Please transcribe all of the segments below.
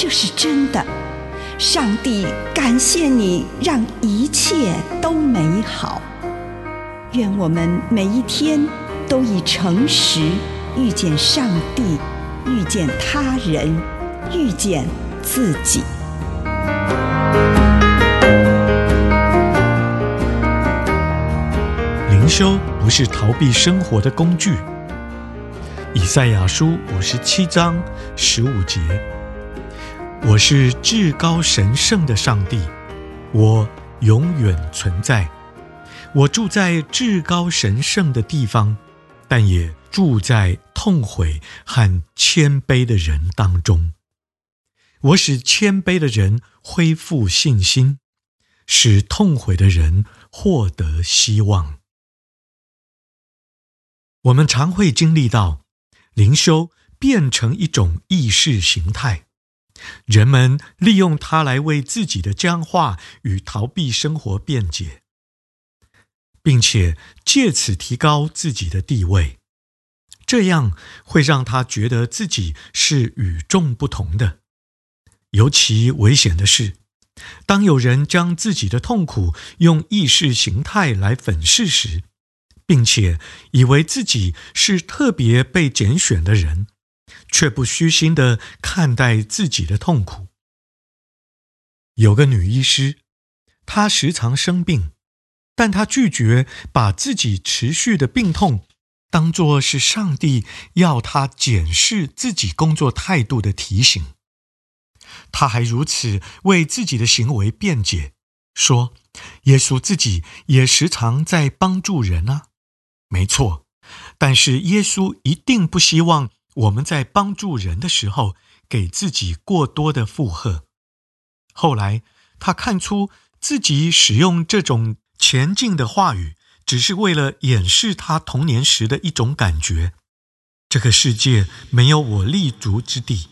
这是真的。上帝感谢你，让一切都美好。愿我们每一天都以诚实遇见上帝，遇见他人，遇见自己。灵修不是逃避生活的工具。以赛亚书五十七章十五节：我是至高神圣的上帝，我永远存在。我住在至高神圣的地方，但也住在痛悔和谦卑的人当中。我使谦卑的人恢复信心，使痛悔的人获得希望。我们常会经历到灵修变成一种意识形态，人们利用它来为自己的僵化与逃避生活辩解，并且借此提高自己的地位。这样会让他觉得自己是与众不同的。尤其危险的是，当有人将自己的痛苦用意识形态来粉饰时，并且以为自己是特别被拣选的人，却不虚心地看待自己的痛苦。有个女医师，她时常生病，但她拒绝把自己持续的病痛当作是上帝要她检视自己工作态度的提醒。她还如此为自己的行为辩解，说：“耶稣自己也时常在帮助人啊。”没错，但是耶稣一定不希望我们在帮助人的时候给自己过多的负荷。后来他看出自己使用这种前进的话语，只是为了掩饰他童年时的一种感觉：这个世界没有我立足之地。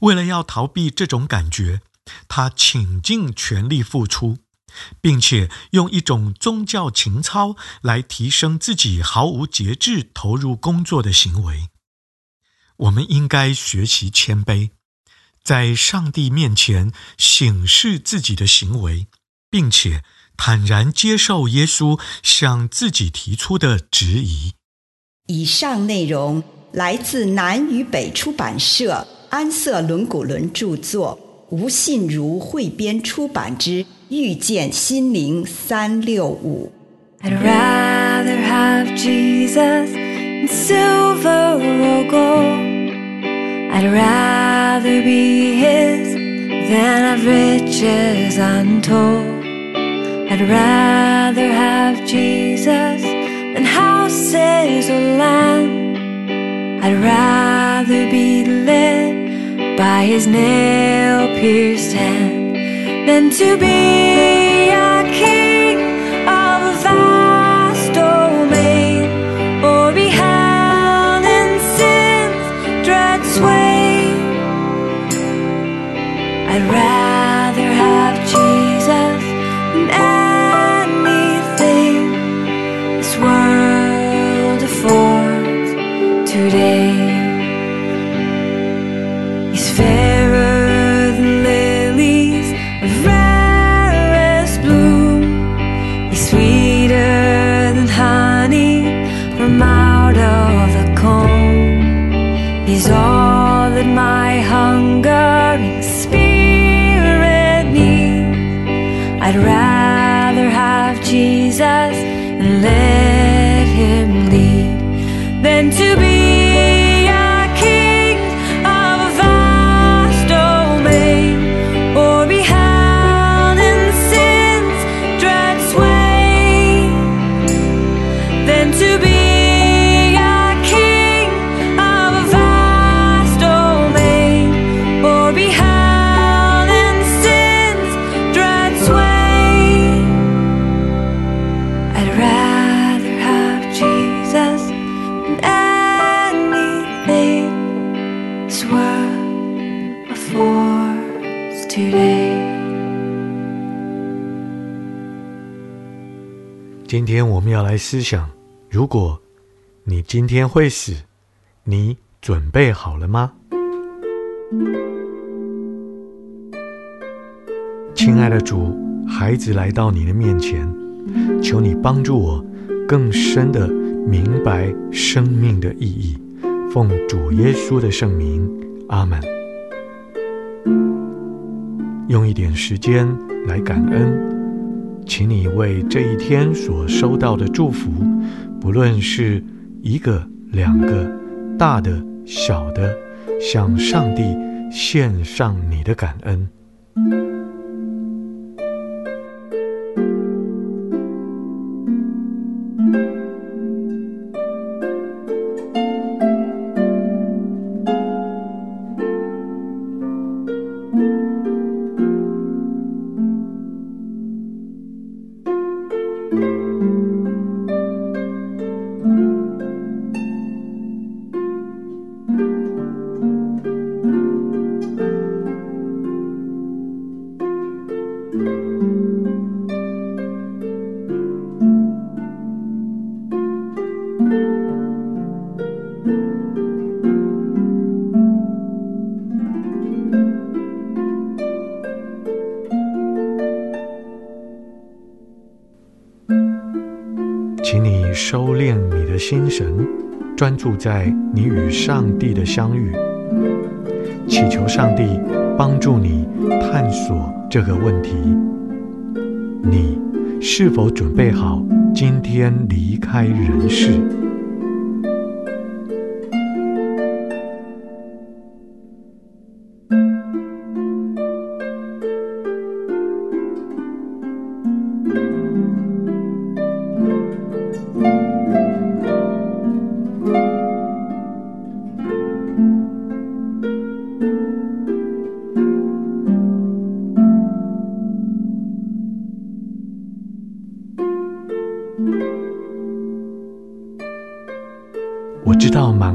为了要逃避这种感觉，他倾尽全力付出。并且用一种宗教情操来提升自己毫无节制投入工作的行为。我们应该学习谦卑，在上帝面前省视自己的行为，并且坦然接受耶稣向自己提出的质疑。以上内容来自南与北出版社安瑟伦古伦著作，吴信如汇编出版之。遇见心灵三六五。I'd rather have Jesus in silver or gold. I'd rather be His than have riches untold. I'd rather have Jesus than houses or land. I'd rather be led by His nail-pierced hand. Than to be 思想：如果你今天会死，你准备好了吗？亲爱的主，孩子来到你的面前，求你帮助我更深的明白生命的意义。奉主耶稣的圣名，阿门。用一点时间来感恩。请你为这一天所收到的祝福，不论是一个、两个、大的、小的，向上帝献上你的感恩。心神，专注在你与上帝的相遇，祈求上帝帮助你探索这个问题：你是否准备好今天离开人世？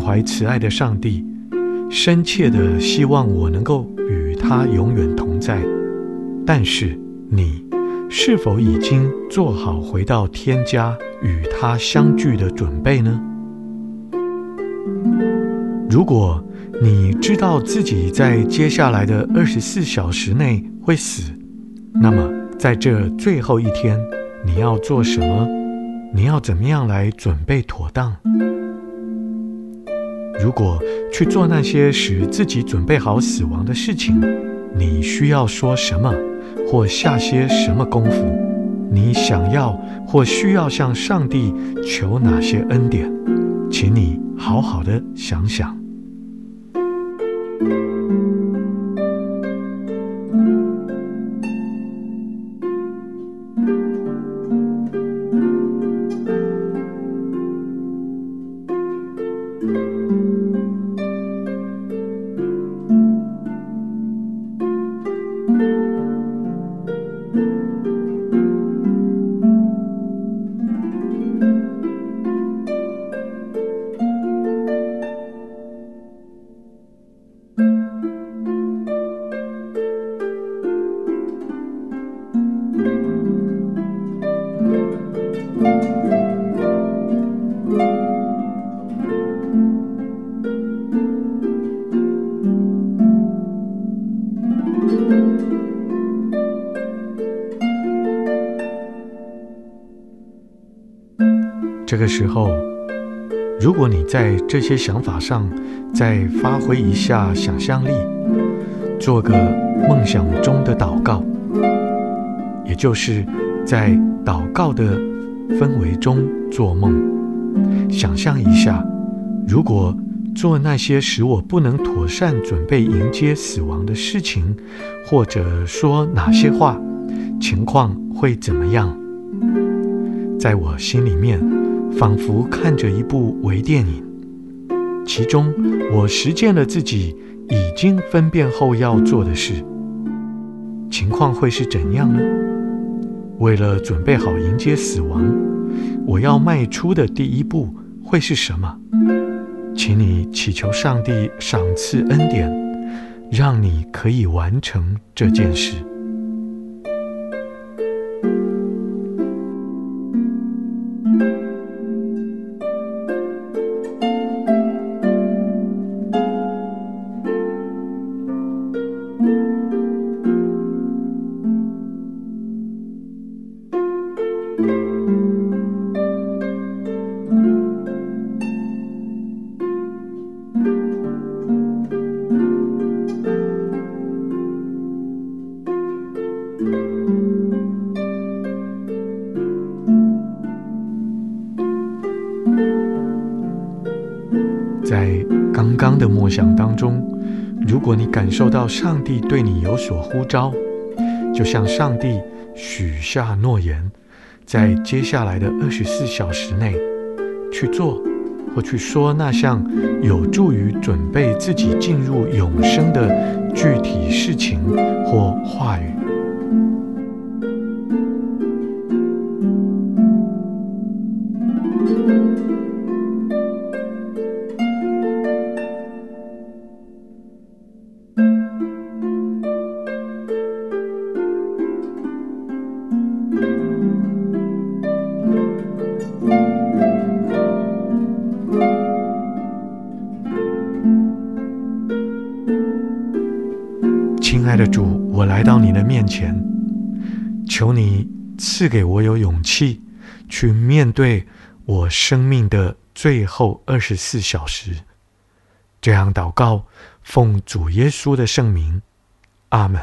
怀慈爱的上帝，深切的希望我能够与他永远同在。但是，你是否已经做好回到天家与他相聚的准备呢？如果你知道自己在接下来的二十四小时内会死，那么在这最后一天，你要做什么？你要怎么样来准备妥当？如果去做那些使自己准备好死亡的事情，你需要说什么，或下些什么功夫？你想要或需要向上帝求哪些恩典？请你好好的想想。这个时候，如果你在这些想法上再发挥一下想象力，做个梦想中的祷告，也就是在祷告的氛围中做梦，想象一下，如果做那些使我不能妥善准备迎接死亡的事情，或者说哪些话，情况会怎么样？在我心里面，仿佛看着一部微电影，其中我实践了自己已经分辨后要做的事，情况会是怎样呢？为了准备好迎接死亡，我要迈出的第一步会是什么？请你祈求上帝赏赐恩典，让你可以完成这件事。在刚刚的默想当中，如果你感受到上帝对你有所呼召，就向上帝许下诺言，在接下来的二十四小时内去做或去说那项有助于准备自己进入永生的具体事情或话语。亲爱的主，我来到你的面前，求你赐给我有勇气去面对我生命的最后二十四小时。这样祷告，奉主耶稣的圣名，阿门。